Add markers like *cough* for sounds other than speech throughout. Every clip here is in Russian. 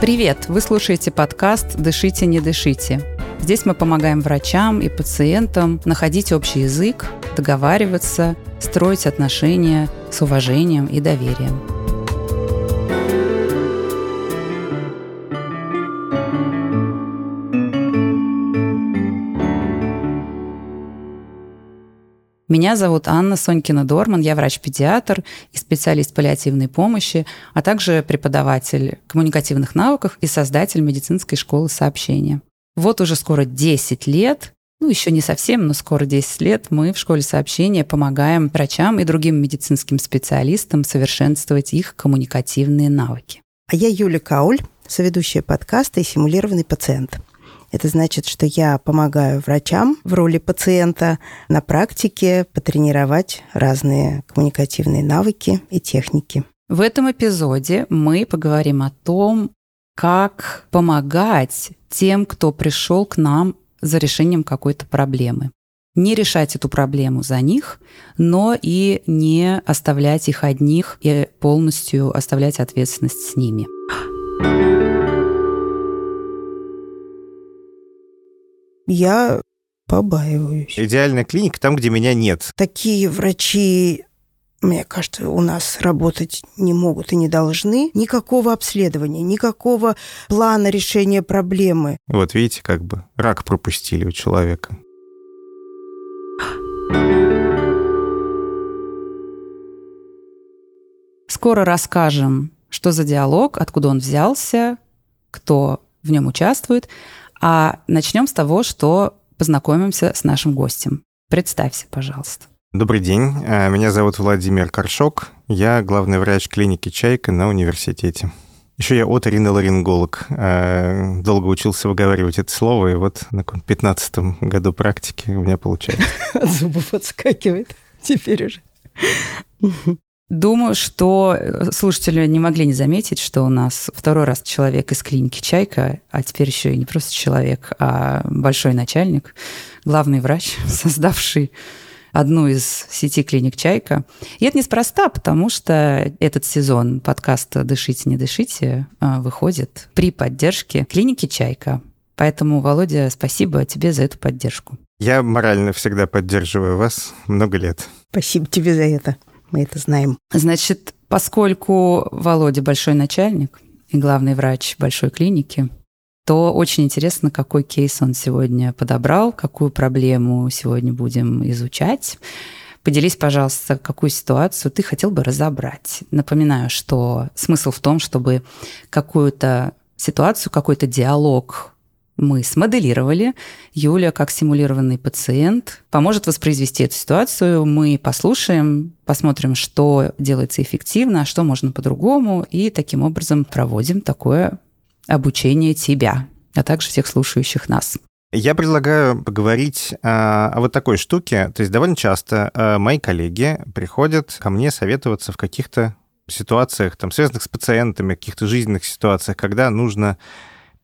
Привет! Вы слушаете подкаст «Дышите, не дышите». Здесь мы помогаем врачам и пациентам находить общий язык, договариваться, строить отношения с уважением и доверием. Меня зовут Анна Сонькина-Дорман, я врач-педиатр и специалист паллиативной помощи, а также преподаватель коммуникативных навыков и создатель медицинской школы сообщения. Вот уже скоро 10 лет ну, еще не совсем, но скоро 10 лет мы в школе сообщения помогаем врачам и другим медицинским специалистам совершенствовать их коммуникативные навыки. А я Юля Кауль, соведущая подкаста и симулированный пациент. Это значит, что я помогаю врачам в роли пациента на практике потренировать разные коммуникативные навыки и техники. В этом эпизоде мы поговорим о том, как помогать тем, кто пришел к нам за решением какой-то проблемы. Не решать эту проблему за них, но и не оставлять их одних и полностью оставлять ответственность с ними. Я побаиваюсь. Идеальная клиника там, где меня нет. Такие врачи, мне кажется, у нас работать не могут и не должны. Никакого обследования, никакого плана решения проблемы. Вот видите, как бы рак пропустили у человека. Скоро расскажем, что за диалог, откуда он взялся, кто в нем участвует. А начнем с того, что познакомимся с нашим гостем. Представься, пожалуйста. Добрый день. Э, меня зовут Владимир Коршок. Я главный врач клиники «Чайка» на университете. Еще я оториноларинголог. Э, долго учился выговаривать это слово, и вот на 15 году практики у меня получается. *laughs* От зубов отскакивает теперь уже. Думаю, что э, слушатели не могли не заметить, что у нас второй раз человек из клиники «Чайка», а теперь еще и не просто человек, а большой начальник, главный врач, *laughs* создавший одну из сети клиник «Чайка». И это неспроста, потому что этот сезон подкаста «Дышите, не дышите» э, выходит при поддержке клиники «Чайка». Поэтому, Володя, спасибо тебе за эту поддержку. Я морально всегда поддерживаю вас много лет. Спасибо тебе за это мы это знаем. Значит, поскольку Володя большой начальник и главный врач большой клиники, то очень интересно, какой кейс он сегодня подобрал, какую проблему сегодня будем изучать. Поделись, пожалуйста, какую ситуацию ты хотел бы разобрать. Напоминаю, что смысл в том, чтобы какую-то ситуацию, какой-то диалог мы смоделировали. Юля, как симулированный пациент, поможет воспроизвести эту ситуацию. Мы послушаем, посмотрим, что делается эффективно, а что можно по-другому, и таким образом проводим такое обучение тебя, а также всех слушающих нас. Я предлагаю поговорить а, о вот такой штуке. То есть довольно часто а, мои коллеги приходят ко мне советоваться в каких-то ситуациях, там, связанных с пациентами, каких-то жизненных ситуациях, когда нужно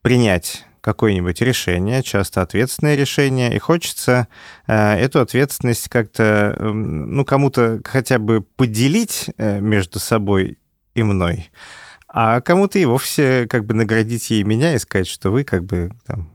принять какое-нибудь решение, часто ответственное решение, и хочется э, эту ответственность как-то, э, ну, кому-то хотя бы поделить э, между собой и мной, а кому-то и вовсе как бы наградить ей меня и сказать, что вы как бы там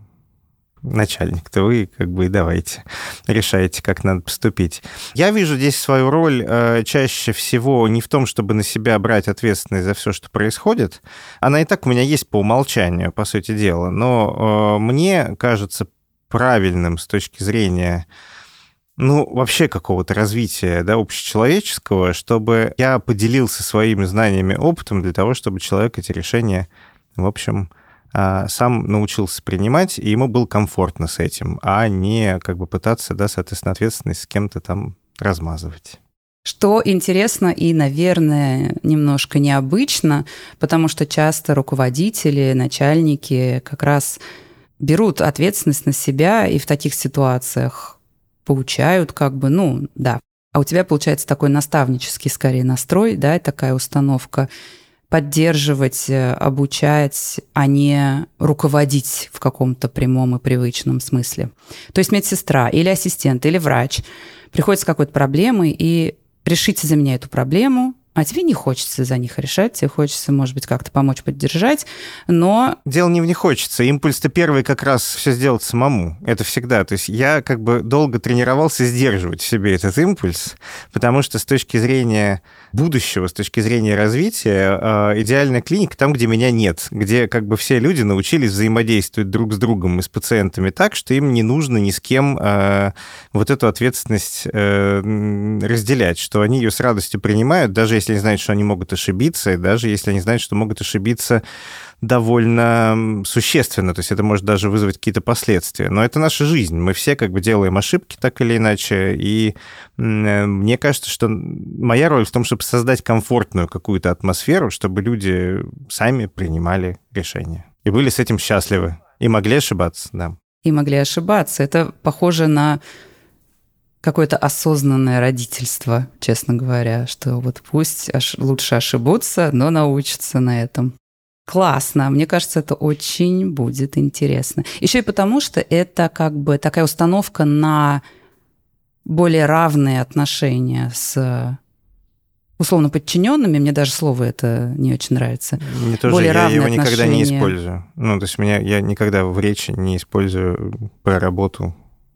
начальник, то вы как бы и давайте решаете, как надо поступить. Я вижу здесь свою роль э, чаще всего не в том, чтобы на себя брать ответственность за все, что происходит. Она и так у меня есть по умолчанию, по сути дела. Но э, мне кажется правильным с точки зрения ну, вообще какого-то развития, да, общечеловеческого, чтобы я поделился своими знаниями, опытом для того, чтобы человек эти решения, в общем, сам научился принимать, и ему было комфортно с этим, а не как бы пытаться, да, соответственно, ответственность с кем-то там размазывать. Что интересно и, наверное, немножко необычно, потому что часто руководители, начальники как раз берут ответственность на себя и в таких ситуациях получают как бы, ну, да. А у тебя получается такой наставнический скорее настрой, да, такая установка. Поддерживать, э, обучать, а не руководить в каком-то прямом и привычном смысле. То есть медсестра или ассистент или врач приходит с какой-то проблемой и решите за меня эту проблему, а тебе не хочется за них решать, тебе хочется, может быть, как-то помочь, поддержать, но... Дело не в не хочется. Импульс-то первый как раз все сделать самому. Это всегда. То есть я как бы долго тренировался сдерживать в себе этот импульс, потому что с точки зрения будущего, с точки зрения развития, э, идеальная клиника там, где меня нет, где как бы все люди научились взаимодействовать друг с другом и с пациентами так, что им не нужно ни с кем э, вот эту ответственность э, разделять, что они ее с радостью принимают, даже они знают, что они могут ошибиться, и даже если они знают, что могут ошибиться довольно существенно, то есть это может даже вызвать какие-то последствия. Но это наша жизнь, мы все как бы делаем ошибки так или иначе, и мне кажется, что моя роль в том, чтобы создать комфортную какую-то атмосферу, чтобы люди сами принимали решения и были с этим счастливы, и могли ошибаться, да. И могли ошибаться. Это похоже на какое-то осознанное родительство, честно говоря, что вот пусть лучше ошибутся, но научатся на этом. Классно. Мне кажется, это очень будет интересно. Еще и потому, что это как бы такая установка на более равные отношения с условно подчиненными, мне даже слово это не очень нравится. Мне тоже, более я его отношения. никогда не использую. Ну, то есть меня, я никогда в речи не использую про работу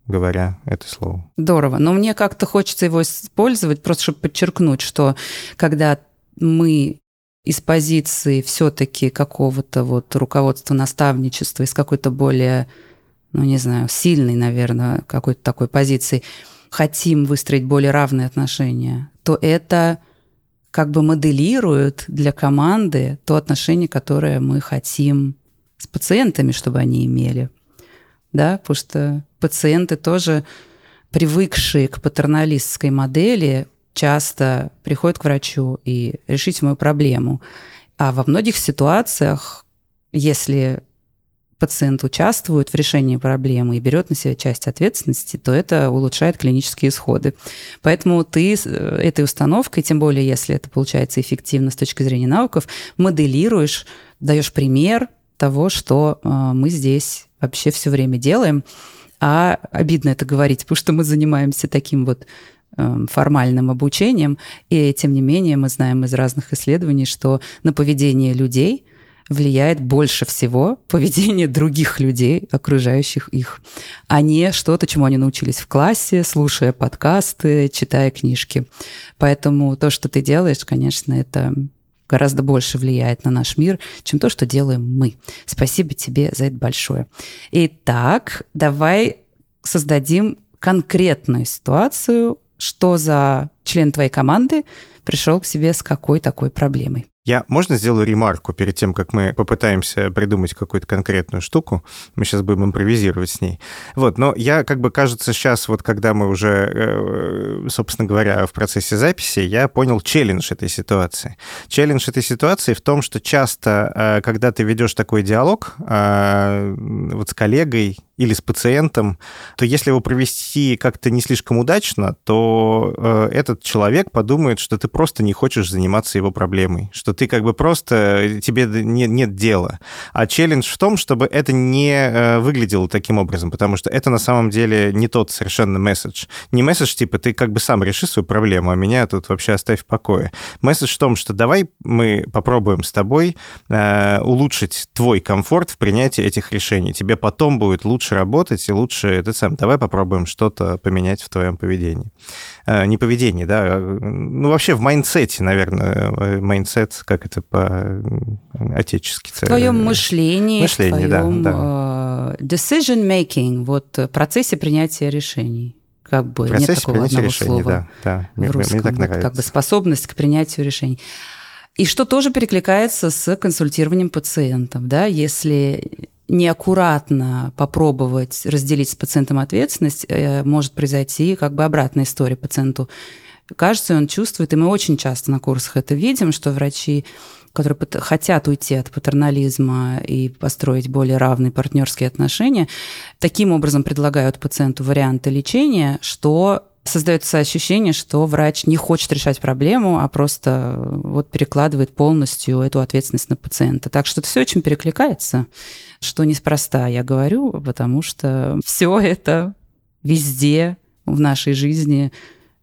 говоря это слово. Здорово. Но мне как-то хочется его использовать, просто чтобы подчеркнуть, что когда мы из позиции все-таки какого-то вот руководства наставничества, из какой-то более, ну не знаю, сильной, наверное, какой-то такой позиции, хотим выстроить более равные отношения, то это как бы моделирует для команды то отношение, которое мы хотим с пациентами, чтобы они имели. Да, потому что пациенты тоже привыкшие к патерналистской модели, часто приходят к врачу и решить мою проблему. А во многих ситуациях, если пациент участвует в решении проблемы и берет на себя часть ответственности, то это улучшает клинические исходы. Поэтому ты этой установкой, тем более если это получается эффективно с точки зрения навыков, моделируешь, даешь пример того, что э, мы здесь вообще все время делаем. А обидно это говорить, потому что мы занимаемся таким вот Эм, формальным обучением, и тем не менее мы знаем из разных исследований, что на поведение людей влияет больше всего поведение других людей, окружающих их, а не что-то, чему они научились в классе, слушая подкасты, читая книжки. Поэтому то, что ты делаешь, конечно, это гораздо больше влияет на наш мир, чем то, что делаем мы. Спасибо тебе за это большое. Итак, давай создадим конкретную ситуацию, что за член твоей команды пришел к себе с какой такой проблемой. Я, можно сделаю ремарку перед тем, как мы попытаемся придумать какую-то конкретную штуку? Мы сейчас будем импровизировать с ней. Вот, но я, как бы, кажется, сейчас, вот когда мы уже, э, собственно говоря, в процессе записи, я понял челлендж этой ситуации. Челлендж этой ситуации в том, что часто, э, когда ты ведешь такой диалог э, вот с коллегой или с пациентом, то если его провести как-то не слишком удачно, то э, этот человек подумает, что ты просто не хочешь заниматься его проблемой, что ты как бы просто, тебе не, нет дела. А челлендж в том, чтобы это не э, выглядело таким образом, потому что это на самом деле не тот совершенно месседж. Не месседж типа ты как бы сам реши свою проблему, а меня тут вообще оставь в покое. Месседж в том, что давай мы попробуем с тобой э, улучшить твой комфорт в принятии этих решений. Тебе потом будет лучше лучше работать и лучше это сам. Давай попробуем что-то поменять в твоем поведении. Э, не поведении, да, а, ну вообще в mindset е, наверное, mindset, как это по-отечески. В твоем мышлении, мышлении в твоем да, да. Э, decision making, вот процессе принятия решений как бы нет такого одного решений, слова да, да. в русском. Мне, мне так нравится. Как бы способность к принятию решений. И что тоже перекликается с консультированием пациентов, да, если неаккуратно попробовать разделить с пациентом ответственность, э, может произойти как бы обратная история пациенту. Кажется, он чувствует, и мы очень часто на курсах это видим, что врачи, которые хотят уйти от патернализма и построить более равные партнерские отношения, таким образом предлагают пациенту варианты лечения, что создается ощущение, что врач не хочет решать проблему, а просто вот перекладывает полностью эту ответственность на пациента. Так что это все очень перекликается, что неспроста я говорю, потому что *laughs* все это везде в нашей жизни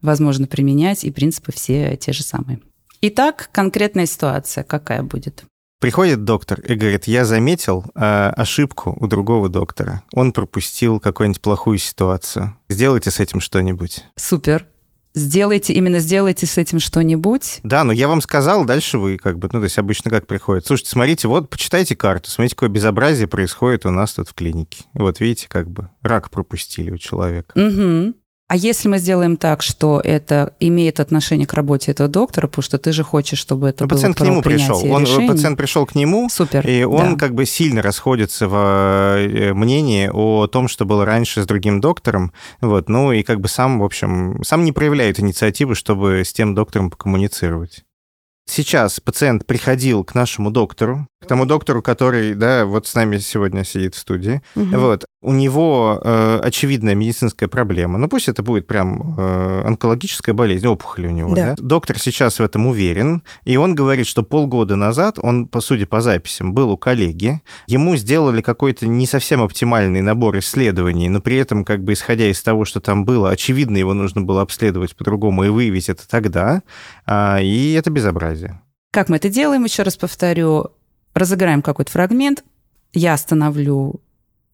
возможно применять, и принципы все те же самые. Итак, конкретная ситуация какая будет? Приходит доктор и говорит, я заметил э, ошибку у другого доктора. Он пропустил какую-нибудь плохую ситуацию. Сделайте с этим что-нибудь. Супер. Сделайте, именно сделайте с этим что-нибудь. Да, но я вам сказал, дальше вы как бы, ну, то есть обычно как приходит. Слушайте, смотрите, вот почитайте карту, смотрите, какое безобразие происходит у нас тут в клинике. Вот видите, как бы рак пропустили у человека. Угу. А если мы сделаем так, что это имеет отношение к работе этого доктора, потому что ты же хочешь, чтобы это Но было пациент к нему пришел. Он, решений. пациент пришел к нему, Супер, и он да. как бы сильно расходится в э, мнении о том, что было раньше с другим доктором. Вот, ну и как бы сам, в общем, сам не проявляет инициативы, чтобы с тем доктором покоммуницировать. Сейчас пациент приходил к нашему доктору, к тому доктору, который, да, вот с нами сегодня сидит в студии. Мгм. Вот. У него э, очевидная медицинская проблема. Ну, пусть это будет прям э, онкологическая болезнь, опухоль у него. Да. Да. Доктор сейчас в этом уверен, и он говорит, что полгода назад он, по сути, по записям, был у коллеги. Ему сделали какой-то не совсем оптимальный набор исследований, но при этом, как бы исходя из того, что там было, очевидно, его нужно было обследовать по-другому и выявить это тогда. А, и это безобразие. Как мы это делаем, еще раз повторю, разыграем какой-то фрагмент, я остановлю,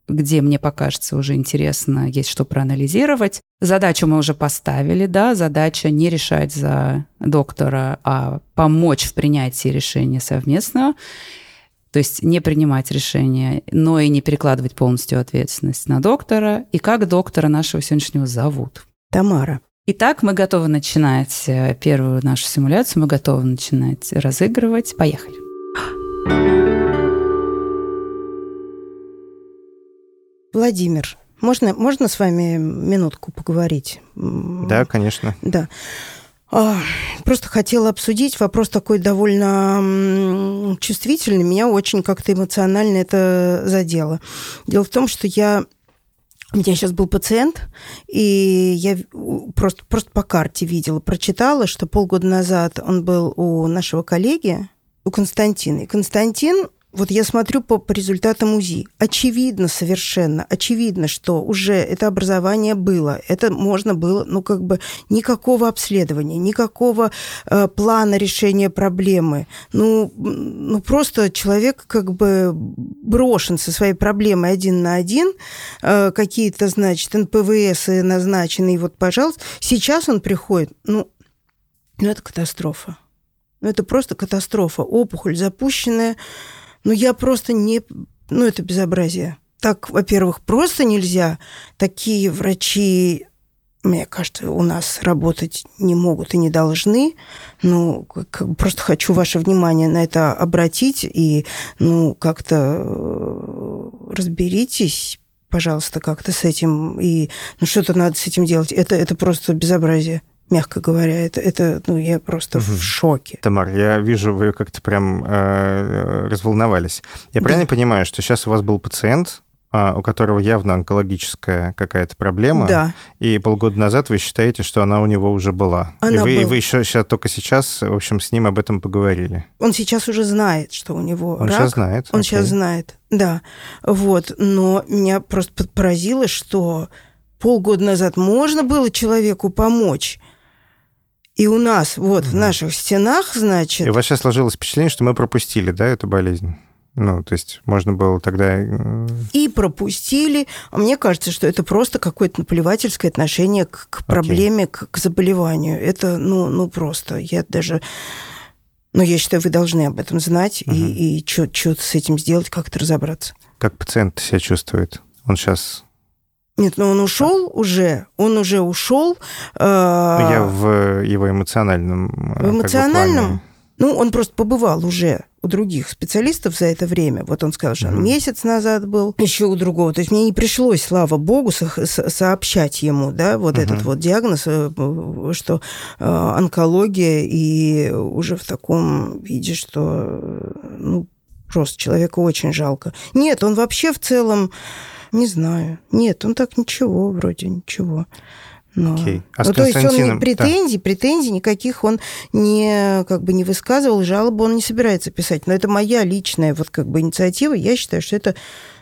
где мне покажется уже интересно, есть что проанализировать. Задачу мы уже поставили, да, задача не решать за доктора, а помочь в принятии решения совместного. То есть не принимать решение, но и не перекладывать полностью ответственность на доктора. И как доктора нашего сегодняшнего зовут. Тамара. Итак, мы готовы начинать э, первую нашу симуляцию, мы готовы начинать разыгрывать. Поехали. Владимир, можно, можно с вами минутку поговорить? Да, конечно. Да. А, Просто хотела обсудить вопрос такой довольно чувствительный. Меня очень как-то эмоционально это задело. Дело в том, что я у меня сейчас был пациент, и я просто, просто по карте видела, прочитала, что полгода назад он был у нашего коллеги, у Константина. И Константин, вот я смотрю по, по результатам УЗИ, очевидно совершенно, очевидно, что уже это образование было, это можно было, ну как бы никакого обследования, никакого э, плана решения проблемы. Ну, ну просто человек как бы брошен со своей проблемой один на один, э, какие-то, значит, НПВС назначены, и вот, пожалуйста, сейчас он приходит, ну, ну это катастрофа. Ну, это просто катастрофа. Опухоль запущенная. Ну, я просто не... Ну, это безобразие. Так, во-первых, просто нельзя. Такие врачи, мне кажется, у нас работать не могут и не должны. Ну, как просто хочу ваше внимание на это обратить и, ну, как-то э, разберитесь, пожалуйста, как-то с этим. И, ну, что-то надо с этим делать. Это, это просто безобразие мягко говоря. Это, это ну, я просто в шоке. Тамар, я вижу, вы как-то прям э, разволновались. Я Да. правильно понимаю, что сейчас у вас был пациент, а, у которого явно онкологическая какая-то проблема, Да, и полгода назад вы считаете, что она у него уже была. и Она вы, и была. вы еще сейчас, только сейчас, в общем, с ним об этом поговорили. он сейчас уже знает, что у него Он рак. сейчас знает. Он окей. сейчас знает, да. Вот, но меня просто поразило, что полгода назад можно было человеку помочь. И у нас, вот, в Мгм. наших стенах, значит, И у вас сейчас сложилось впечатление, что мы пропустили, да, эту болезнь? Ну, то есть можно было тогда... э, и пропустили. А мне кажется, что это просто какое-то наплевательское отношение к, к проблеме, к, к заболеванию. Это, ну, ну, просто. Я даже... Ну, я считаю, вы должны об этом знать Мгм. и, и что-то с этим сделать, как-то разобраться. Как пациент себя чувствует? Он сейчас... Нет, ну он ушел уже, он уже ушел. э, Ну, Я в его эмоциональном... э, В как бы, эмоциональном? плане. Ну, он просто побывал уже у других специалистов за это время. Вот он сказал, что он Мгм. месяц назад был, еще у другого. То есть мне не пришлось, слава богу, со- со- сообщать ему, да, вот Мгм. этот вот диагноз, э, что э, онкология, и уже в таком виде, что, э, ну, просто человека очень жалко. Нет, он вообще в целом, не знаю, нет, он так ничего, вроде ничего. Но... Окей. А ну, то есть он Константином- не претензий, претензий никаких он не как бы не высказывал, жалобы он не собирается писать. Но это моя личная вот как бы инициатива. Я считаю, что это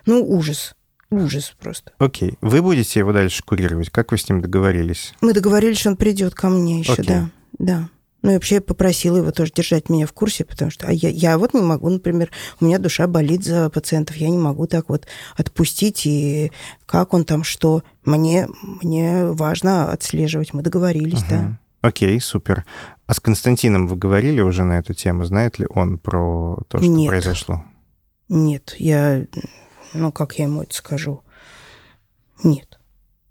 ну ужас, ужас просто. Окей. Вы будете его дальше курировать? Как вы с ним договорились? Мы договорились, что он придет ко мне еще, Окей. да, да. Ну, и вообще я попросила его тоже держать меня в курсе, потому что а я, я вот не могу, например, у меня душа болит за пациентов, я не могу так вот отпустить, и как он там, что. Мне, мне важно отслеживать, мы договорились, да. Мгм. Окей, супер. А с Константином вы говорили уже на эту тему? Знает ли он про то, что Нет. произошло? Нет, я, ну, как я ему это скажу? Нет.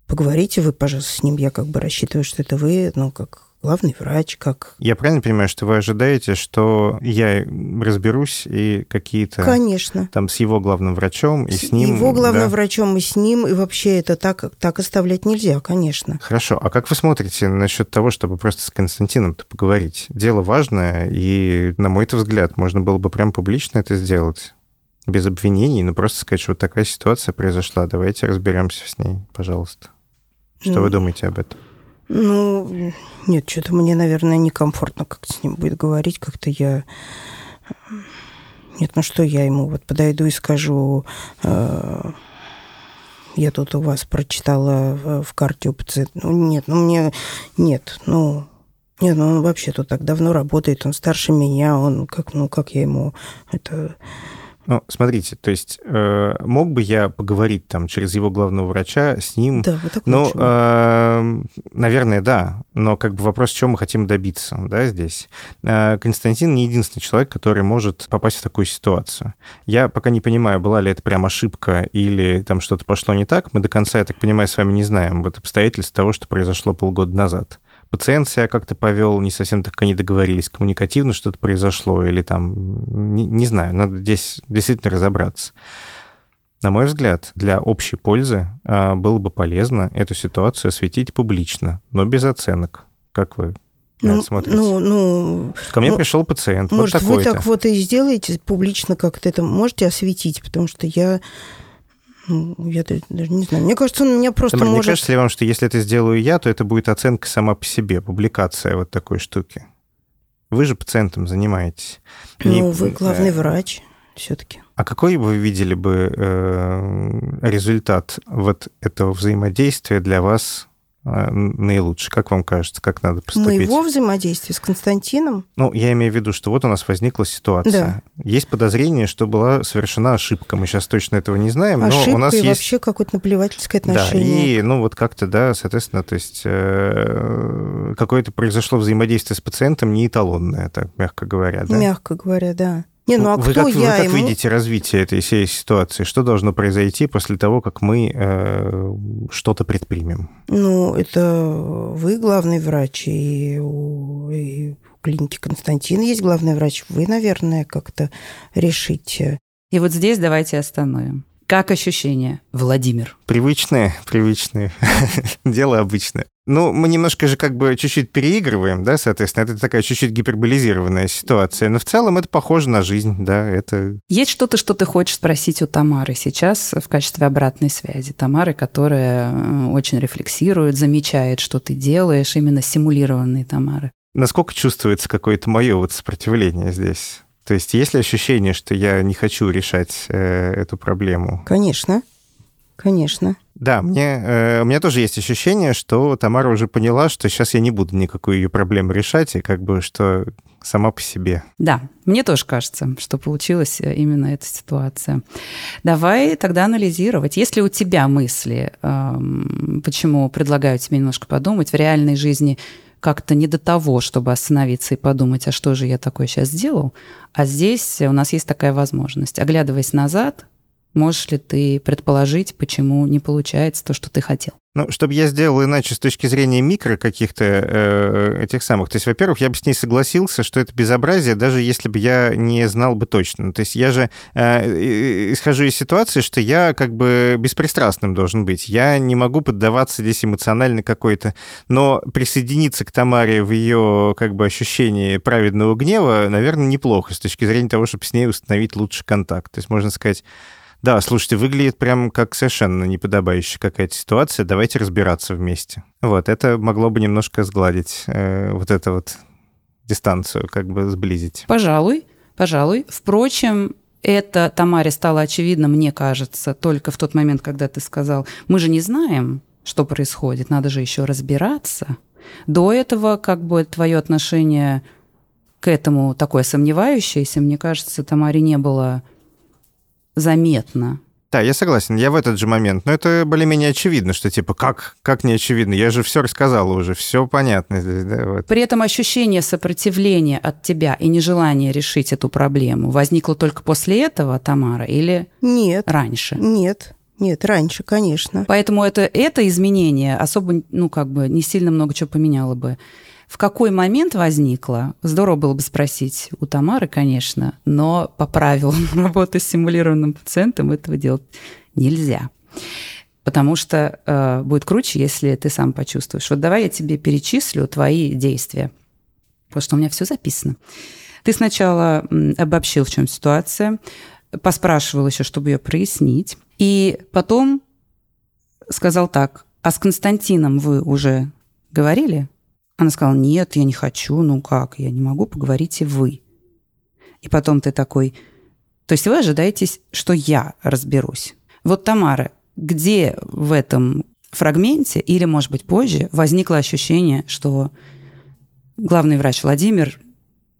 Поговорите вы, пожалуйста, с ним, я как бы рассчитываю, что это вы, ну, как главный врач, как... Я правильно понимаю, что вы ожидаете, что я разберусь и какие-то Конечно. там с его главным врачом и с ним... Его главным да? врачом и с ним, и вообще это так, так оставлять нельзя, конечно. Хорошо. А как вы смотрите насчет того, чтобы просто с Константином-то поговорить? Дело важное, и, на мой взгляд, можно было бы прям публично это сделать. Без обвинений, но просто сказать, что вот такая ситуация произошла. Давайте разберемся с ней, пожалуйста. Что Ну, вы думаете об этом? Ну, нет, что-то мне, наверное, некомфортно как-то с ним будет говорить, как-то я... Нет, ну что я ему вот подойду и скажу, э, я тут у вас прочитала в, карте у пациента. Ну, нет, ну мне... Нет, ну... Нет, ну он вообще тут так давно работает, он старше меня, он как, ну как я ему это... Ну, смотрите, то есть э, мог бы я поговорить там через его главного врача с ним? Да, вот так Ну, э, наверное, да. Но как бы вопрос, чего мы хотим добиться, да, здесь. Э, Константин не единственный человек, который может попасть в такую ситуацию. Я пока не понимаю, была ли это прям ошибка или там что-то пошло не так. Мы до конца, я так понимаю, с вами не знаем вот обстоятельств того, что произошло полгода назад. Пациент себя как-то повел, не совсем так они договорились, коммуникативно что-то произошло, или там, не, не знаю, надо здесь действительно разобраться. На мой взгляд, для общей пользы а, было бы полезно эту ситуацию осветить публично, но без оценок. Как вы ну, смотрите? ну, ну, Ко мне ну, пришел пациент, Может, вот вы так вот и сделаете публично как-то это, можете осветить, потому что я, ну, я даже не знаю. Мне кажется, он меня просто не может... кажется ли вам, что если это сделаю я, то это будет оценка сама по себе, публикация вот такой штуки? Вы же пациентом занимаетесь. И, Ну, вы главный э, врач все-таки. А какой вы видели бы э, результат вот этого взаимодействия для вас э, наилучший? Как вам кажется, как надо поступить? Моего взаимодействия с Константином? Ну, я имею в виду, что вот у нас возникла ситуация. Есть подозрение, что была совершена ошибка. Мы сейчас точно этого не знаем, Ошибка но у нас и есть... вообще какое-то наплевательское Да, отношение. и, ну, вот как-то, да, соответственно, то есть э, какое-то произошло взаимодействие с пациентом не эталонное, так мягко говоря, да? Мягко говоря, да. Не, ну а вы кто как, вы я как ему? видите развитие этой всей ситуации? Что должно произойти после того, как мы э, что-то предпримем? Ну, это вы главный врач, и у, и у клиники Константин есть главный врач. Вы, наверное, как-то решите. И вот здесь давайте остановим. Как ощущение, Владимир? Привычные, привычные. *laughs* Дело обычное. Ну, мы немножко же как бы чуть-чуть переигрываем, да, соответственно, это такая чуть-чуть гиперболизированная ситуация, но в целом это похоже на жизнь, да, это... Есть что-то, что ты хочешь спросить у Тамары сейчас в качестве обратной связи? Тамары, которая э, очень рефлексирует, замечает, что ты делаешь, именно симулированные Тамары. Насколько чувствуется какое-то мое вот сопротивление здесь? То есть есть ли ощущение, что я не хочу решать э, эту проблему? Конечно, конечно. Да, мне, э, у меня тоже есть ощущение, что Тамара уже поняла, что сейчас я не буду никакую ее проблему решать, и как бы что сама по себе. Да, мне тоже кажется, что получилась э, именно эта ситуация. Давай тогда анализировать. Есть ли у тебя мысли, эм, почему предлагаю тебе немножко подумать, в реальной жизни как-то не до того, чтобы остановиться и подумать, а что же я такое сейчас сделал, а здесь у нас есть такая возможность. Оглядываясь назад, можешь ли ты предположить, почему не получается то, что ты хотел? Ну, чтобы я сделал иначе с точки зрения микро каких-то э, этих самых. То есть, во-первых, я бы с ней согласился, что это безобразие, даже если бы я не знал бы точно. То есть я же э, исхожу из ситуации, что я как бы беспристрастным должен быть. Я не могу поддаваться здесь эмоционально какой-то. Но присоединиться к Тамаре в ее как бы ощущении праведного гнева, наверное, неплохо с точки зрения того, чтобы с ней установить лучший контакт. То есть можно сказать, Да, слушайте, выглядит прям как совершенно неподобающая какая-то ситуация. Давайте разбираться вместе. Вот, это могло бы немножко сгладить э, вот эту вот дистанцию, как бы сблизить. Пожалуй, пожалуй. Впрочем, это Тамаре стало очевидно, мне кажется, только в тот момент, когда ты сказал, мы же не знаем, что происходит, надо же еще разбираться. До этого как бы твое отношение к этому такое сомневающееся, мне кажется, Тамаре не было заметно. Да, я согласен, я в этот же момент. Но это более-менее очевидно, что типа как, как не очевидно? Я же все рассказала уже, все понятно здесь, да? Вот. При этом ощущение сопротивления от тебя и нежелание решить эту проблему возникло только после этого, Тамара, или Нет. раньше? Нет. Нет, раньше, конечно. Поэтому это, это изменение особо, ну, как бы не сильно много чего поменяло бы. В какой момент возникло? Здорово было бы спросить у Тамары, конечно, но по правилам *laughs* работы с симулированным пациентом этого делать нельзя. Потому что э, будет круче, если ты сам почувствуешь. Вот давай я тебе перечислю твои действия, потому что у меня все записано. Ты сначала обобщил, в чем ситуация, поспрашивал еще, чтобы ее прояснить, и потом сказал так: а с Константином вы уже говорили? Она сказала, нет, я не хочу, ну как, я не могу, поговорите вы. И потом ты такой, то есть вы ожидаете, что я разберусь. Вот, Тамара, где в этом фрагменте, или, может быть, позже, возникло ощущение, что главный врач Владимир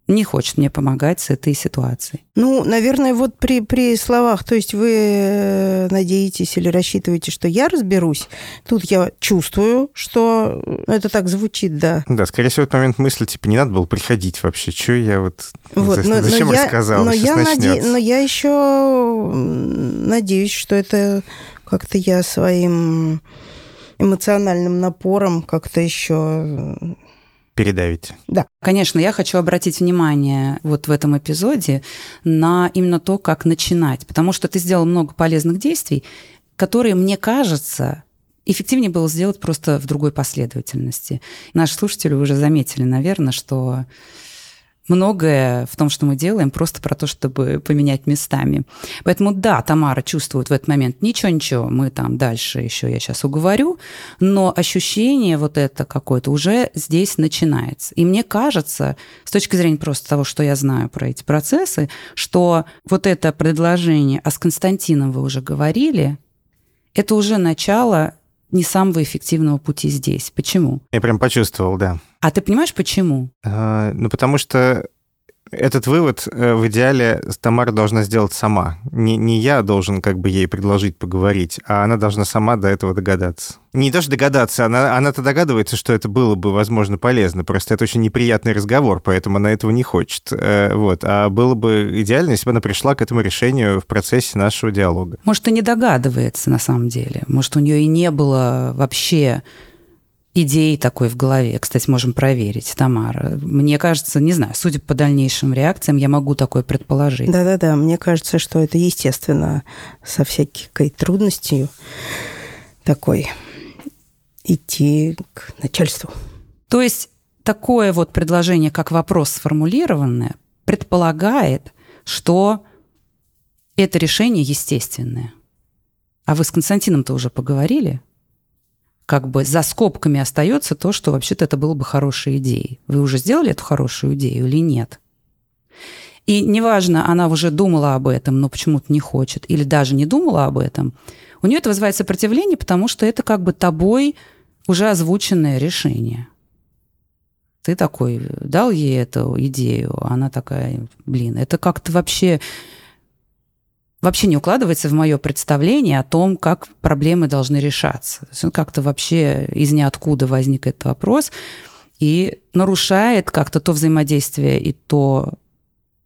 не хочет мне помогать с этой ситуацией. Ну, наверное, вот при, при словах, то есть вы э, надеетесь или рассчитываете, что я разберусь, тут я чувствую, что это так звучит, да. Да, скорее всего, в этот момент мысли, типа, не надо было приходить вообще, что я вот... вот но, зачем но рассказал? Но я, наде... но я еще надеюсь, что это как-то я своим эмоциональным напором как-то еще передавите. Да. Конечно, я хочу обратить внимание вот в этом эпизоде на именно то, как начинать, потому что ты сделал много полезных действий, которые, мне кажется, эффективнее было сделать просто в другой последовательности. Наши слушатели уже заметили, наверное, что многое в том, что мы делаем, просто про то, чтобы поменять местами. Поэтому да, Тамара чувствует в этот момент ничего-ничего, мы там дальше еще я сейчас уговорю, но ощущение вот это какое-то уже здесь начинается. И мне кажется, с точки зрения просто того, что я знаю про эти процессы, что вот это предложение, а с Константином вы уже говорили, это уже начало не самого эффективного пути здесь. Почему? Я прям почувствовал, да. А ты понимаешь, почему? А, ну, потому что этот вывод э, в идеале Тамара должна сделать сама. Не, не я должен как бы ей предложить поговорить, а она должна сама до этого догадаться. Не даже догадаться, она, она-то догадывается, что это было бы, возможно, полезно. Просто это очень неприятный разговор, поэтому она этого не хочет. Э, вот. А было бы идеально, если бы она пришла к этому решению в процессе нашего диалога. Может, и не догадывается на самом деле. Может, у нее и не было вообще идеи такой в голове. Кстати, можем проверить, Тамара. Мне кажется, не знаю, судя по дальнейшим реакциям, я могу такое предположить. Да-да-да, мне кажется, что это естественно со всякой трудностью такой идти к начальству. То есть такое вот предложение, как вопрос сформулированное, предполагает, что это решение естественное. А вы с Константином-то уже поговорили? Как бы за скобками остается то, что вообще-то это было бы хорошей идеей. Вы уже сделали эту хорошую идею или нет? И неважно, она уже думала об этом, но почему-то не хочет, или даже не думала об этом, у нее это вызывает сопротивление, потому что это как бы тобой уже озвученное решение. Ты такой дал ей эту идею, она такая, блин, это как-то вообще вообще не укладывается в мое представление о том, как проблемы должны решаться. То есть он как-то вообще из ниоткуда возник этот вопрос и нарушает как-то то взаимодействие и то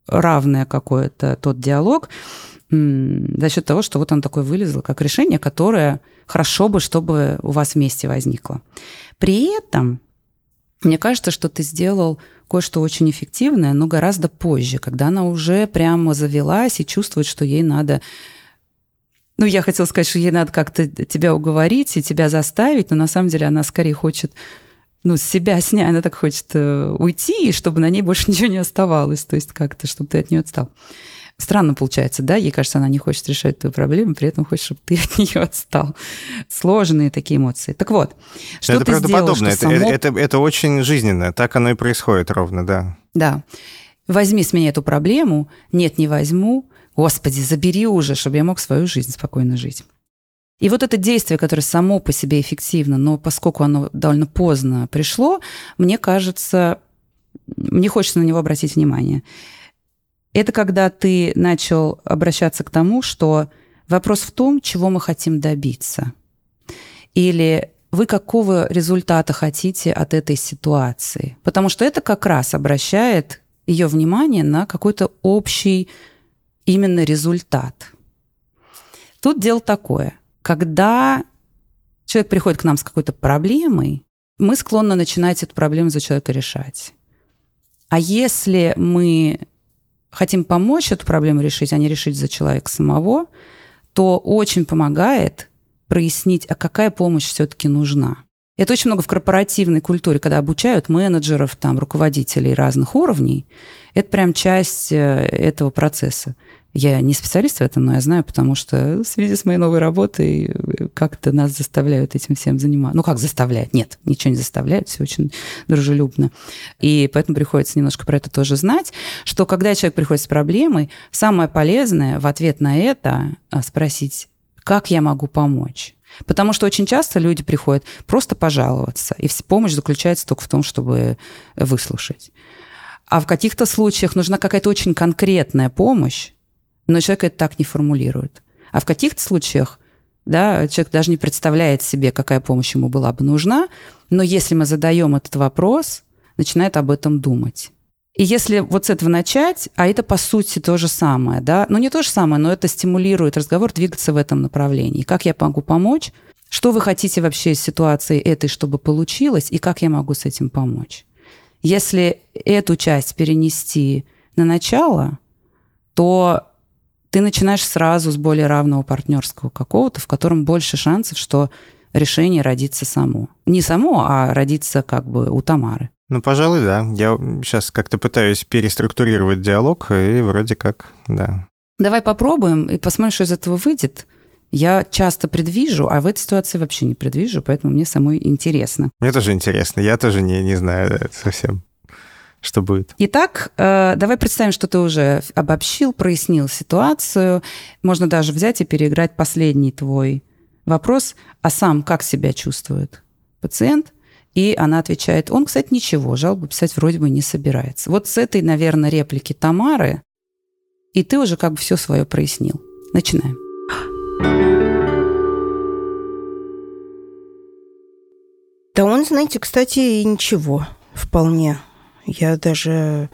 равное какое-то тот диалог за счет того, что вот он такой вылезло, как решение, которое хорошо бы, чтобы у вас вместе возникло. При этом мне кажется, что ты сделал кое-что очень эффективное, но гораздо позже, когда она уже прямо завелась и чувствует, что ей надо ну, я хотела сказать, что ей надо как-то тебя уговорить и тебя заставить, но на самом деле она скорее хочет ну, себя снять, она так хочет э, уйти, чтобы на ней больше *laughs* ничего не оставалось, то есть как-то, чтобы ты от нее отстал. Странно получается, да? Ей кажется, она не хочет решать твою проблему, при этом хочет, чтобы ты *laughs* от нее отстал. Сложные такие эмоции. Так вот, что это ты сделал, что это, само... это, это очень жизненно. Так оно и происходит ровно, да. Да. Возьми с меня эту проблему. Нет, не возьму. Господи, забери уже, чтобы я мог свою жизнь спокойно жить. И вот это действие, которое само по себе эффективно, но поскольку оно довольно поздно пришло, мне кажется, мне хочется на него обратить внимание. Это когда ты начал обращаться к тому, что вопрос в том, чего мы хотим добиться. Или вы какого результата хотите от этой ситуации. Потому что это как раз обращает ее внимание на какой-то общий именно результат. Тут дело такое. Когда человек приходит к нам с какой-то проблемой, мы склонны начинать эту проблему за человека решать. А если мы хотим помочь эту проблему решить, а не решить за человека самого, то очень помогает прояснить, а какая помощь все-таки нужна. Это очень много в корпоративной культуре, когда обучают менеджеров, там, руководителей разных уровней. Это прям часть э, этого процесса. Я не специалист в этом, но я знаю, потому что в связи с моей новой работой э, как-то нас заставляют этим всем заниматься. Ну, как заставляют? Нет, ничего не заставляют, все очень дружелюбно. И поэтому приходится немножко про это тоже знать, что когда человек приходит с проблемой, самое полезное в ответ на это а, спросить, как я могу помочь? Потому что очень часто люди приходят просто пожаловаться, и помощь заключается только в том, чтобы выслушать. А в каких-то случаях нужна какая-то очень конкретная помощь, но человек это так не формулирует. А в каких-то случаях да, человек даже не представляет себе, какая помощь ему была бы нужна, но если мы задаем этот вопрос, начинает об этом думать. И если вот с этого начать, а это по сути то же самое, да, ну не то же самое, но это стимулирует разговор двигаться в этом направлении. Как я могу помочь? Что вы хотите вообще из ситуации этой, чтобы получилось, и как я могу с этим помочь? Если эту часть перенести на начало, то ты начинаешь сразу с более равного партнерского какого-то, в котором больше шансов, что решение родится само. Не само, а родится как бы у Тамары. Ну, пожалуй, да. Я сейчас как-то пытаюсь переструктурировать диалог, и вроде как, да. Давай попробуем и посмотрим, что из этого выйдет. Я часто предвижу, а в этой ситуации вообще не предвижу, поэтому мне самой интересно. Мне тоже интересно. Я тоже не, не знаю да, совсем что будет. Итак, э, давай представим, что ты уже обобщил, прояснил ситуацию. Можно даже взять и переиграть последний твой вопрос, а сам как себя чувствует пациент? И она отвечает, он, кстати, ничего, жалобу писать вроде бы не собирается. Вот с этой, наверное, реплики Тамары, и ты уже как бы все свое прояснил. Начинаем. Да он, знаете, кстати, и ничего вполне я даже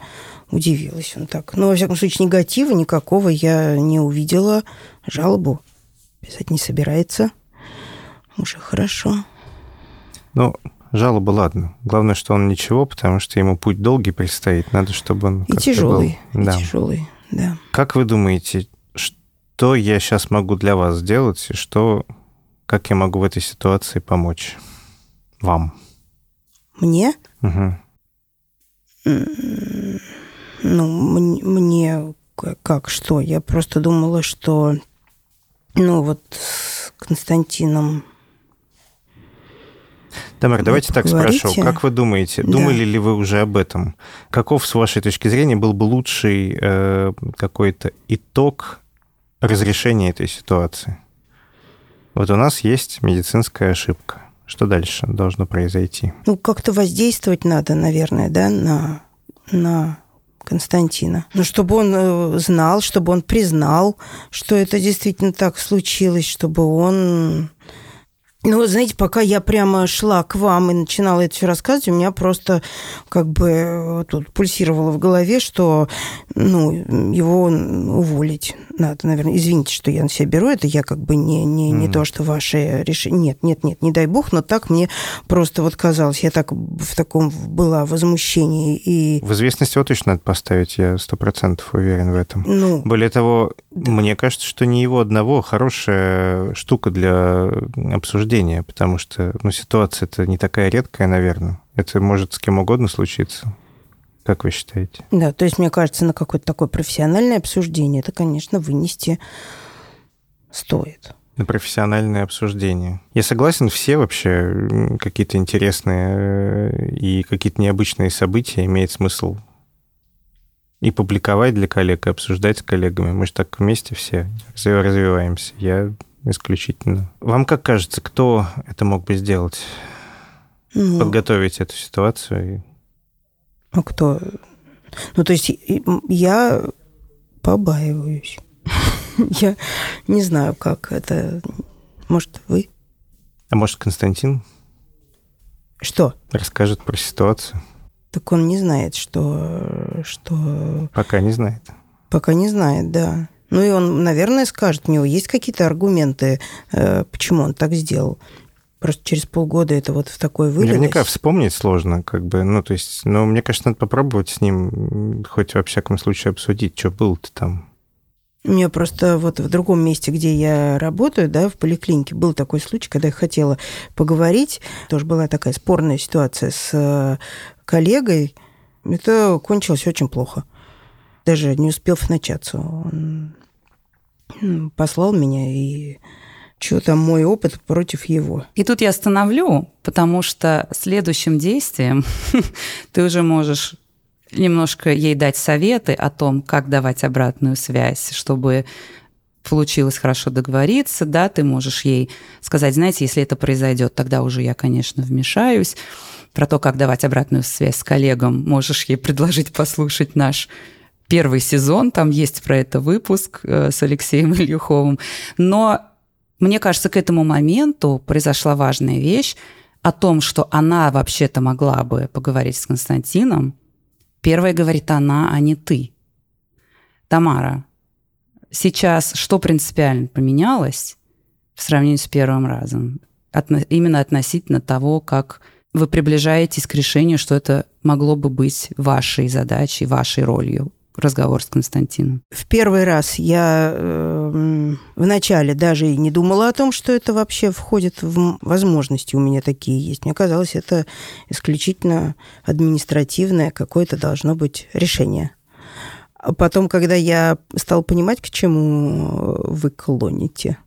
удивилась. Он так. Но, во всяком случае, негатива никакого я не увидела. Жалобу писать не собирается. Уже хорошо. Ну, жалоба, ладно. Главное, что он ничего, потому что ему путь долгий предстоит. Надо, чтобы он И тяжелый. Был. И да. тяжелый, да. Как вы думаете, что я сейчас могу для вас сделать, и что, как я могу в этой ситуации помочь вам? Мне? Угу. Ну, мне как, что? Я просто думала, что, ну, вот с Константином Тамара, давайте так спрошу. Как вы думаете, да. думали ли вы уже об этом? Каков, с вашей точки зрения, был бы лучший э, какой-то итог разрешения этой ситуации? Вот у нас есть медицинская ошибка. Что дальше должно произойти? Ну, как-то воздействовать надо, наверное, да, на, на Константина. Ну, чтобы он э, знал, чтобы он признал, что это действительно так случилось, чтобы он ну, знаете, пока я прямо шла к вам и начинала это все рассказывать, у меня просто как бы э, тут пульсировало в голове, что ну, его уволить надо, наверное. Извините, что я на себя беру, это я как бы не, не, не mm. то, что ваше решение. Нет, нет, нет, не дай бог, но так мне просто вот казалось. Я так в таком была возмущении. И... В известность его точно надо поставить, я сто процентов уверен в этом. Ну, Более того, да. мне кажется, что не его одного хорошая штука для обсуждения обсуждения, потому что ну, ситуация-то не такая редкая, наверное. Это может с кем угодно случиться. Как вы считаете? Да, то есть, мне кажется, на какое-то такое профессиональное обсуждение это, конечно, вынести стоит. На профессиональное обсуждение. Я согласен, все вообще какие-то интересные э, и какие-то необычные события имеет смысл и публиковать для коллег, и обсуждать с коллегами. Мы же так вместе все развиваемся. Я исключительно. Вам как кажется, кто это мог бы сделать? Ну, Подготовить эту ситуацию? А кто? Ну, то есть я побаиваюсь. *laughs* Я не знаю, как это. Может, вы? А может, Константин? Что? Расскажет про ситуацию. Так он не знает, что... что... Пока не знает. Пока не знает, да. Ну и он, наверное, скажет, у него есть какие-то аргументы, э, почему он так сделал. Просто через полгода это вот в такой вылилось. Наверняка вспомнить сложно, как бы, ну, то есть, ну, мне кажется, надо попробовать с ним хоть во всяком случае обсудить, что было-то там. У меня просто вот в другом месте, где я работаю, да, в поликлинике, был такой случай, когда я хотела поговорить. Тоже была такая спорная ситуация с э, коллегой. Это кончилось очень плохо. Даже не успев начаться. Он *clears throat* послал меня и что там мой опыт против его. И тут я остановлю, потому что следующим действием *laughs* ты уже можешь немножко ей дать советы о том, как давать обратную связь, чтобы получилось хорошо договориться, да, ты можешь ей сказать, знаете, если это произойдет, тогда уже я, конечно, вмешаюсь. Про то, как давать обратную связь с коллегам, можешь ей предложить послушать наш первый сезон, там есть про это выпуск э, с Алексеем *laughs* Ильюховым. Но мне кажется, к этому моменту произошла важная вещь о том, что она вообще-то могла бы поговорить с Константином, Первая говорит она, а не ты. Тамара, сейчас что принципиально поменялось в сравнении с первым разом? Отно, именно относительно того, как вы приближаетесь к решению, что это могло бы быть вашей задачей, вашей ролью разговор с Константином? В первый раз я э, вначале даже и не думала о том, что это вообще входит в возможности у меня такие есть. Мне казалось, это исключительно административное какое-то должно быть решение. А потом, когда я стал понимать, к чему вы клоните,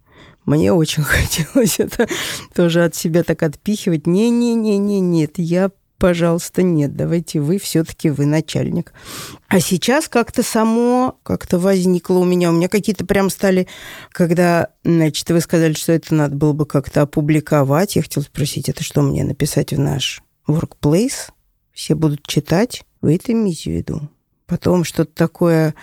мне очень *laughs* хотелось это тоже от себя так отпихивать. Не-не-не-не, нет, я пожалуйста, нет, давайте вы все-таки вы начальник. А сейчас как-то само как-то возникло у меня. У меня какие-то прям стали, когда, значит, вы сказали, что это надо было бы как-то опубликовать. Я хотела спросить, это что мне написать в наш workplace? Все будут читать? Вы это имеете в виду? Потом что-то такое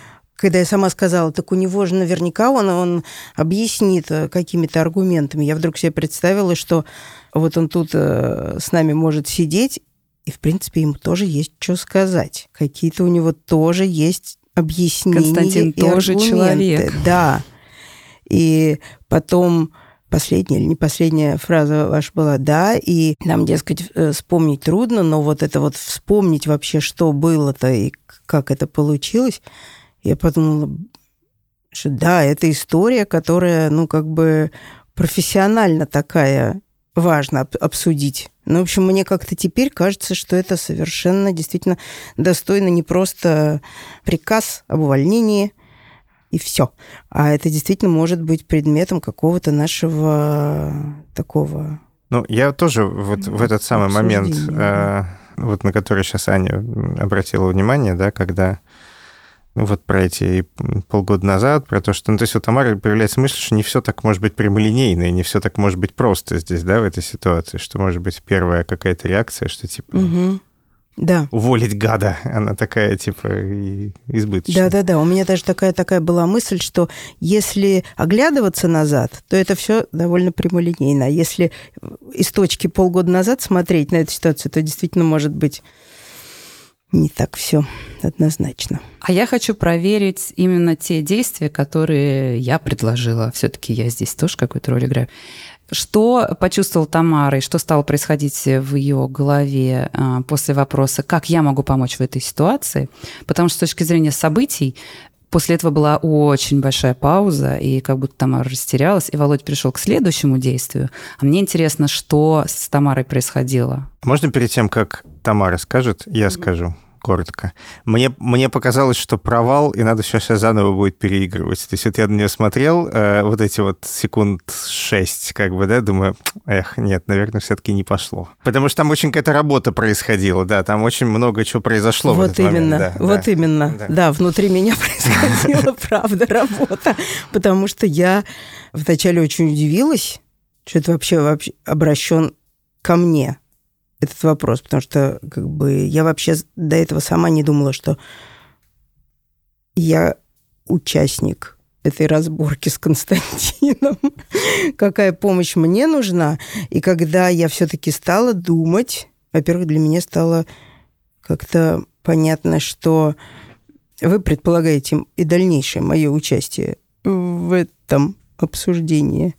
когда я сама сказала, так у него же наверняка он, он объяснит э, какими-то аргументами. Я вдруг себе представила, что вот он тут э, с нами может сидеть и, в принципе, ему тоже есть что сказать. Какие-то у него тоже есть объяснения. Константин и тоже аргументы. человек. Да. И потом последняя или не последняя фраза ваша была, да, и нам, дескать, э, вспомнить трудно, но вот это вот вспомнить вообще, что было-то и как это получилось, я подумала, что да, это история, которая, ну, как бы профессионально такая важно обсудить. Ну, в общем, мне как-то теперь кажется, что это совершенно действительно достойно не просто приказ об увольнении и все, а это действительно может быть предметом какого-то нашего такого... Ну, я тоже вот в этот самый момент, э, вот на который сейчас Аня обратила внимание, да, когда вот про эти полгода назад, про то, что, ну, то есть у Тамары появляется мысль, что не все так может быть прямолинейно, и не все так может быть просто здесь, да, в этой ситуации, что может быть первая какая-то реакция, что типа... Угу. Да. Уволить гада. Она такая, типа, избыточная. Да-да-да. У меня даже такая, такая была мысль, что если оглядываться назад, то это все довольно прямолинейно. А если из точки полгода назад смотреть на эту ситуацию, то действительно может быть не так все однозначно. А я хочу проверить именно те действия, которые я предложила. Все-таки я здесь тоже какую-то роль играю. Что почувствовал Тамара и что стало происходить в ее голове а, после вопроса, как я могу помочь в этой ситуации? Потому что с точки зрения событий После этого была очень большая пауза, и как будто Тамара растерялась, и Володь пришел к следующему действию. А мне интересно, что с Тамарой происходило. Можно перед тем, как Тамара скажет, я mm-hmm. скажу? Коротко. Мне, мне показалось, что провал, и надо все сейчас заново будет переигрывать. То есть вот я на нее смотрел, э, вот эти вот секунд шесть, как бы, да, думаю, эх, нет, наверное, все-таки не пошло. Потому что там очень какая-то работа происходила, да, там очень много чего произошло Вот именно, момент, да, вот да, именно. Да. да, внутри меня *laughs* происходила, правда, работа. Потому что я вначале очень удивилась, что это вообще, вообще обращен ко мне этот вопрос, потому что как бы я вообще до этого сама не думала, что я участник этой разборки с Константином, *laughs* какая помощь мне нужна. И когда я все-таки стала думать, во-первых, для меня стало как-то понятно, что вы предполагаете и дальнейшее мое участие в этом обсуждении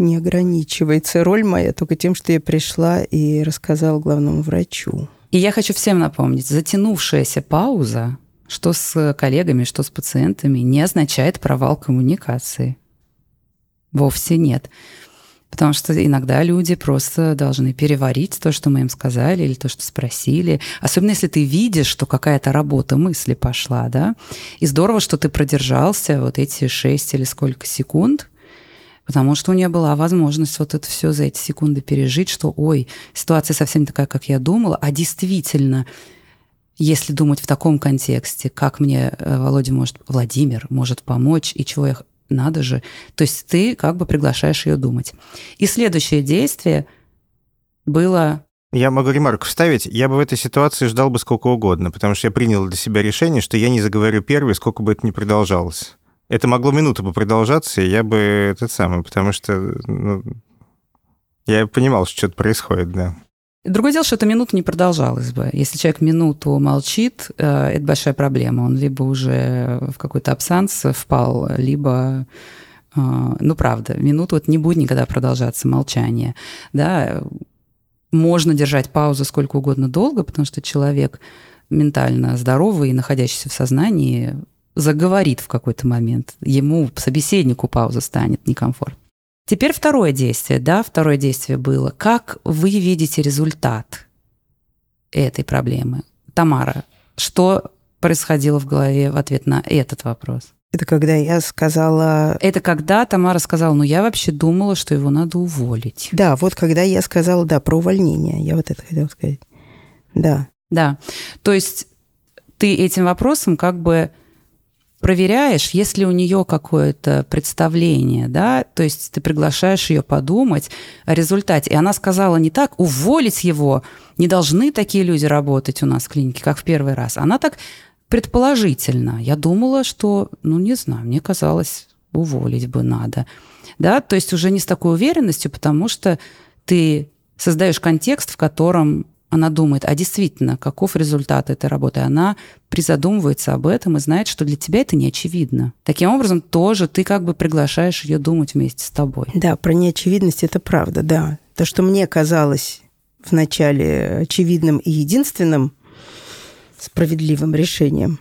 не ограничивается роль моя только тем, что я пришла и рассказала главному врачу. И я хочу всем напомнить, затянувшаяся пауза, что с коллегами, что с пациентами, не означает провал коммуникации. Вовсе нет. Потому что иногда люди просто должны переварить то, что мы им сказали, или то, что спросили. Особенно если ты видишь, что какая-то работа мысли пошла, да. И здорово, что ты продержался вот эти шесть или сколько секунд, потому что у нее была возможность вот это все за эти секунды пережить, что, ой, ситуация совсем такая, как я думала, а действительно, если думать в таком контексте, как мне э, Володя может, Владимир может помочь, и чего я надо же. То есть ты как бы приглашаешь ее думать. И следующее действие было я могу ремарку вставить. Я бы в этой ситуации ждал бы сколько угодно, потому что я принял для себя решение, что я не заговорю первый, сколько бы это ни продолжалось. Это могло минуту бы продолжаться, и я бы этот самый, потому что ну, я понимал, что что-то происходит, да. Другое дело, что эта минута не продолжалась бы. Если человек минуту молчит, э, это большая проблема. Он либо уже в какой-то абсанс впал, либо э, ну, правда, минуту вот не будет никогда продолжаться молчание. Да? Можно держать паузу сколько угодно долго, потому что человек ментально здоровый и находящийся в сознании заговорит в какой-то момент. Ему, собеседнику, пауза станет некомфортно. Теперь второе действие, да, второе действие было. Как вы видите результат этой проблемы? Тамара, что происходило в голове в ответ на этот вопрос? Это когда я сказала... Это когда Тамара сказала, ну я вообще думала, что его надо уволить. Да, вот когда я сказала, да, про увольнение. Я вот это хотела сказать. Да. Да. То есть ты этим вопросом как бы проверяешь, есть ли у нее какое-то представление, да, то есть ты приглашаешь ее подумать о результате. И она сказала не так, уволить его, не должны такие люди работать у нас в клинике, как в первый раз. Она так предположительно. Я думала, что, ну, не знаю, мне казалось, уволить бы надо. Да, то есть уже не с такой уверенностью, потому что ты создаешь контекст, в котором она думает, а действительно, каков результат этой работы? Она призадумывается об этом и знает, что для тебя это не очевидно. Таким образом, тоже ты как бы приглашаешь ее думать вместе с тобой. Да, про неочевидность это правда, да. То, что мне казалось вначале очевидным и единственным справедливым решением,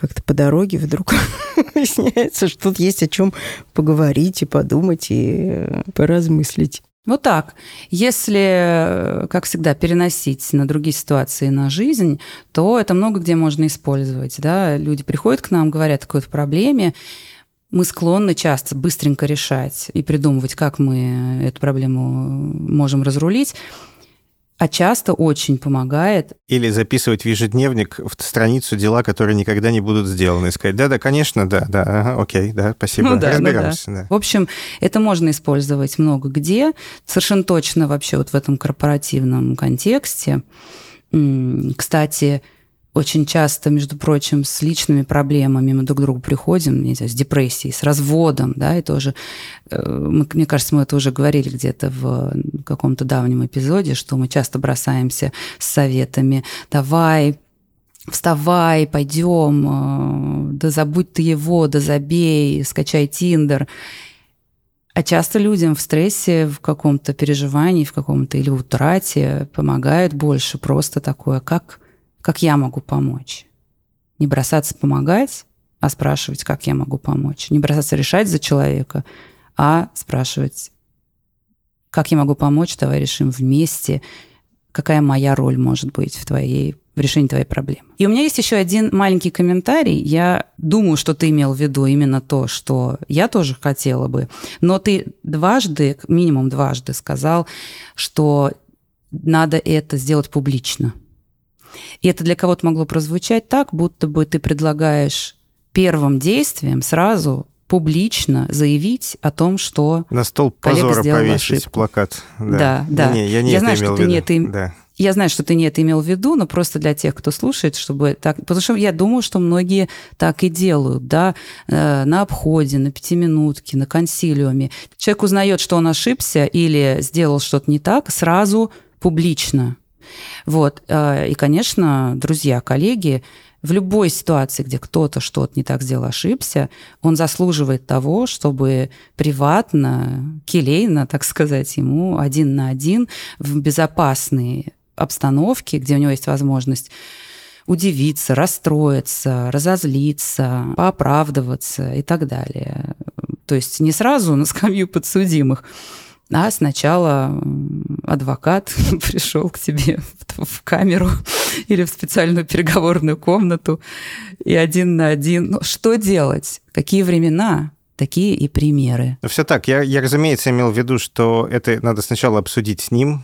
как-то по дороге вдруг *laughs* выясняется, что тут есть о чем поговорить и подумать и поразмыслить. Вот так. Если, как всегда, переносить на другие ситуации на жизнь, то это много где можно использовать. Да? Люди приходят к нам, говорят о какой-то проблеме, мы склонны часто быстренько решать и придумывать, как мы эту проблему можем разрулить а часто очень помогает. Или записывать в ежедневник в страницу дела, которые никогда не будут сделаны. И сказать, да-да, конечно, да, да, ага, окей, да, спасибо, ну, да, разберемся. Ну, да. Да. В общем, это можно использовать много где. Совершенно точно вообще вот в этом корпоративном контексте. Кстати, очень часто, между прочим, с личными проблемами мы друг к другу приходим, не знаю, с депрессией, с разводом, да, и тоже, э, мы, мне кажется, мы это уже говорили где-то в каком-то давнем эпизоде, что мы часто бросаемся с советами, давай, вставай, пойдем, э, да забудь ты его, да забей, скачай Тиндер. А часто людям в стрессе, в каком-то переживании, в каком-то или утрате помогает больше просто такое, как как я могу помочь. Не бросаться помогать, а спрашивать, как я могу помочь. Не бросаться решать за человека, а спрашивать, как я могу помочь, давай решим вместе, какая моя роль может быть в твоей в решении твоей проблемы. И у меня есть еще один маленький комментарий. Я думаю, что ты имел в виду именно то, что я тоже хотела бы. Но ты дважды, минимум дважды сказал, что надо это сделать публично. И это для кого-то могло прозвучать так, будто бы ты предлагаешь первым действием сразу публично заявить о том, что на стол позора повесить ошибку. плакат. Да, да. да. Не, я не я знаю, что ты не это да. Я знаю, что ты не это имел в виду, но просто для тех, кто слушает, чтобы так... Потому что я думаю, что многие так и делают, да, э, на обходе, на пятиминутке, на консилиуме. Человек узнает, что он ошибся или сделал что-то не так, сразу публично. Вот. Э, и, конечно, друзья, коллеги, в любой ситуации, где кто-то что-то не так сделал, ошибся, он заслуживает того, чтобы приватно, келейно, так сказать, ему один на один в безопасные обстановке, где у него есть возможность удивиться, расстроиться, разозлиться, пооправдываться и так далее. То есть не сразу на скамью подсудимых, а сначала адвокат *laughs* пришел к тебе в камеру *laughs* или в специальную переговорную комнату и один на один. Ну, что делать? Какие времена? Такие и примеры. Все так. Я, я, разумеется, имел в виду, что это надо сначала обсудить с ним,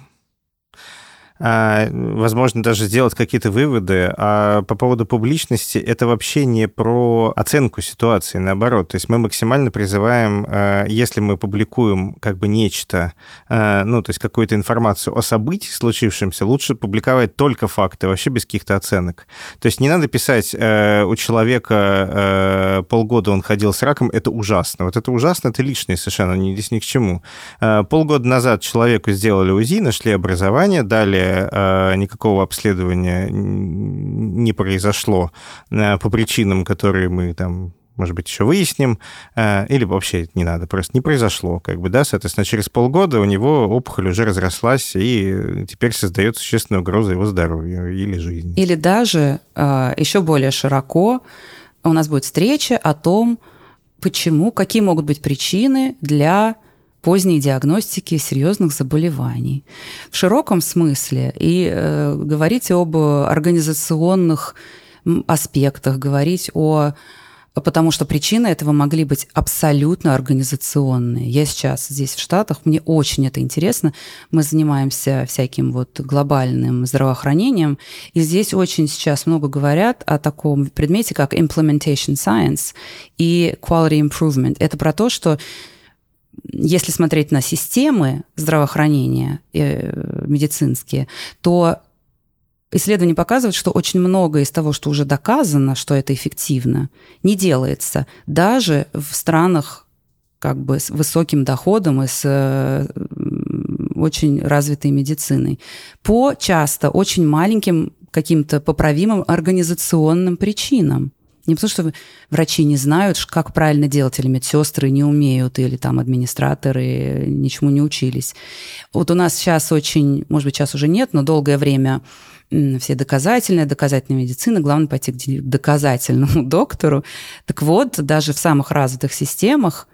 возможно, даже сделать какие-то выводы. А по поводу публичности, это вообще не про оценку ситуации, наоборот. То есть мы максимально призываем, а, если мы публикуем как бы нечто, а, ну, то есть какую-то информацию о событии случившемся, лучше публиковать только факты, вообще без каких-то оценок. То есть не надо писать у человека полгода он ходил с раком, это ужасно. Вот это ужасно, это личное совершенно, здесь ни к чему. Полгода назад человеку сделали УЗИ, нашли образование, дали Э, никакого обследования не произошло э, по причинам, которые мы там может быть, еще выясним, э, или вообще не надо, просто не произошло, как бы, да, соответственно, через полгода у него опухоль уже разрослась, и теперь создает существенную угрозу его здоровью или жизни. Или даже еще более широко у нас будет встреча о том, почему, какие могут быть причины для поздней диагностики серьезных заболеваний. В широком смысле и э, говорить об организационных аспектах, говорить о потому что причины этого могли быть абсолютно организационные. Я сейчас здесь, в Штатах, мне очень это интересно. Мы занимаемся всяким вот глобальным здравоохранением, и здесь очень сейчас много говорят о таком предмете, как implementation science и quality improvement. Это про то, что если смотреть на системы здравоохранения э, медицинские, то исследования показывают, что очень многое из того, что уже доказано, что это эффективно, не делается даже в странах как бы с высоким доходом и с э, очень развитой медициной. По часто очень маленьким каким-то поправимым организационным причинам. Не потому, что врачи не знают, как правильно делать, или медсестры не умеют, или там администраторы ничему не учились. Вот у нас сейчас очень, может быть, сейчас уже нет, но долгое время все доказательная, доказательная медицина, главное пойти к доказательному *laughs* доктору. Так вот, даже в самых развитых системах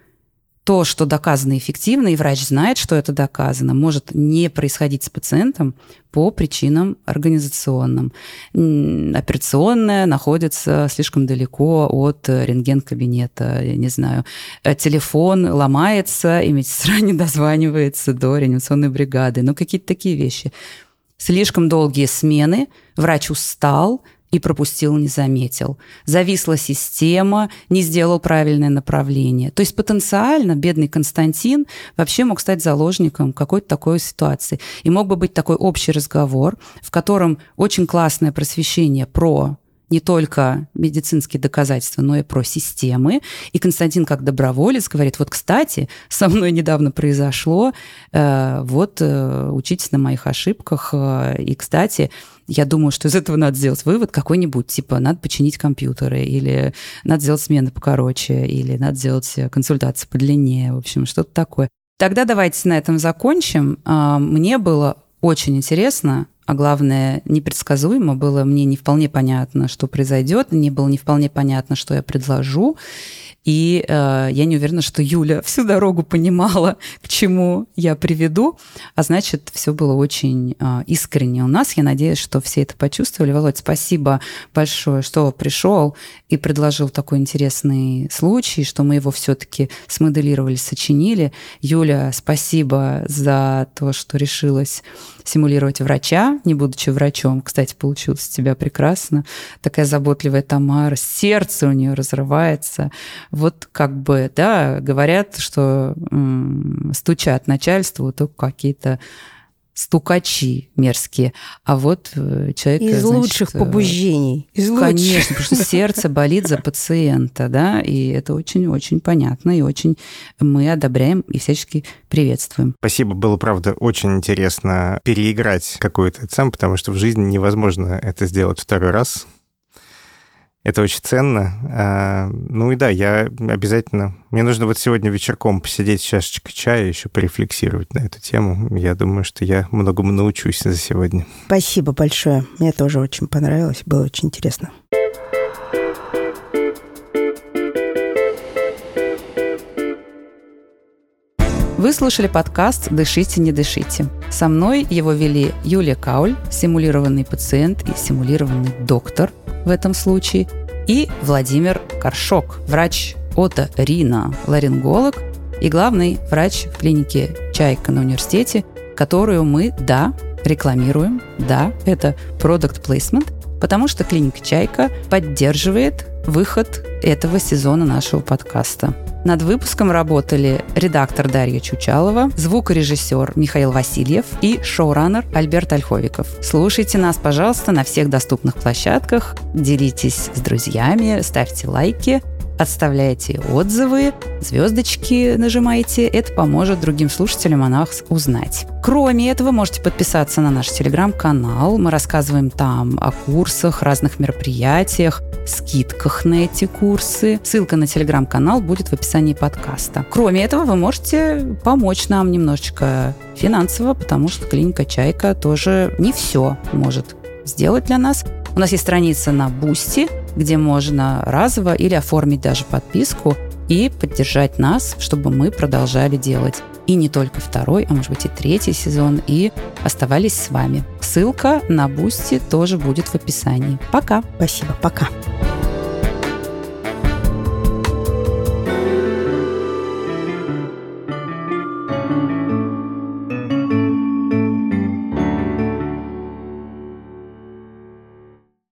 то, что доказано эффективно, и врач знает, что это доказано, может не происходить с пациентом по причинам организационным. Операционная находится слишком далеко от рентген-кабинета, я не знаю. Э, телефон ломается, и медсестра *laughs* не дозванивается до реанимационной бригады. Ну, какие-то такие вещи. Слишком долгие смены, врач устал, и пропустил, не заметил. Зависла система, не сделал правильное направление. То есть потенциально бедный Константин вообще мог стать заложником какой-то такой ситуации. И мог бы быть такой общий разговор, в котором очень классное просвещение про не только медицинские доказательства, но и про системы. И Константин как доброволец говорит, вот, кстати, со мной недавно произошло, э, вот, э, учитесь на моих ошибках. Э, и, кстати, я думаю, что из этого надо сделать вывод какой-нибудь, типа, надо починить компьютеры, или надо сделать смены покороче, или надо сделать консультации подлиннее, в общем, что-то такое. Тогда давайте на этом закончим. А, мне было очень интересно, а главное, непредсказуемо было. Мне не вполне понятно, что произойдет, мне было не вполне понятно, что я предложу. И э, я не уверена, что Юля всю дорогу понимала, к чему я приведу. А значит, все было очень э, искренне у нас. Я надеюсь, что все это почувствовали. Володь, спасибо большое, что пришел и предложил такой интересный случай, что мы его все-таки смоделировали, сочинили. Юля, спасибо за то, что решилась симулировать врача, не будучи врачом. Кстати, получилось у тебя прекрасно. Такая заботливая Тамара, сердце у нее разрывается. Вот как бы, да, говорят, что м- стучат начальству только какие-то стукачи мерзкие. А вот э, человек... Из значит, лучших э, побуждений. Из конечно, лучших. потому что сердце болит за пациента, да, и это очень-очень понятно, и очень мы одобряем и всячески приветствуем. Спасибо, было, правда, очень интересно переиграть какую-то сам, потому что в жизни невозможно это сделать второй раз. Это очень ценно. А, ну и да, я обязательно... Мне нужно вот сегодня вечерком посидеть с чашечкой чая, еще порефлексировать на эту тему. Я думаю, что я многому научусь за сегодня. Спасибо большое. Мне тоже очень понравилось, было очень интересно. Вы слушали подкаст «Дышите, не дышите». Со мной его вели Юлия Кауль, симулированный пациент и симулированный доктор в этом случае, и Владимир Коршок, врач Ота Рина, ларинголог и главный врач в клинике «Чайка» на университете, которую мы, да, рекламируем, да, это product placement, потому что клиника «Чайка» поддерживает выход этого сезона нашего подкаста. Над выпуском работали редактор Дарья Чучалова, звукорежиссер Михаил Васильев и шоураннер Альберт Ольховиков. Слушайте нас, пожалуйста, на всех доступных площадках, делитесь с друзьями, ставьте лайки, отставляйте отзывы, звездочки нажимаете. Это поможет другим слушателям о нас узнать. Кроме этого, можете подписаться на наш телеграм-канал. Мы рассказываем там о курсах, разных мероприятиях, скидках на эти курсы. Ссылка на телеграм-канал будет в описании подкаста. Кроме этого, вы можете помочь нам немножечко финансово, потому что клиника «Чайка» тоже не все может сделать для нас. У нас есть страница на Boosty, где можно разово или оформить даже подписку и поддержать нас, чтобы мы продолжали делать и не только второй, а может быть и третий сезон, и оставались с вами. Ссылка на Boosty тоже будет в описании. Пока. Спасибо. Пока.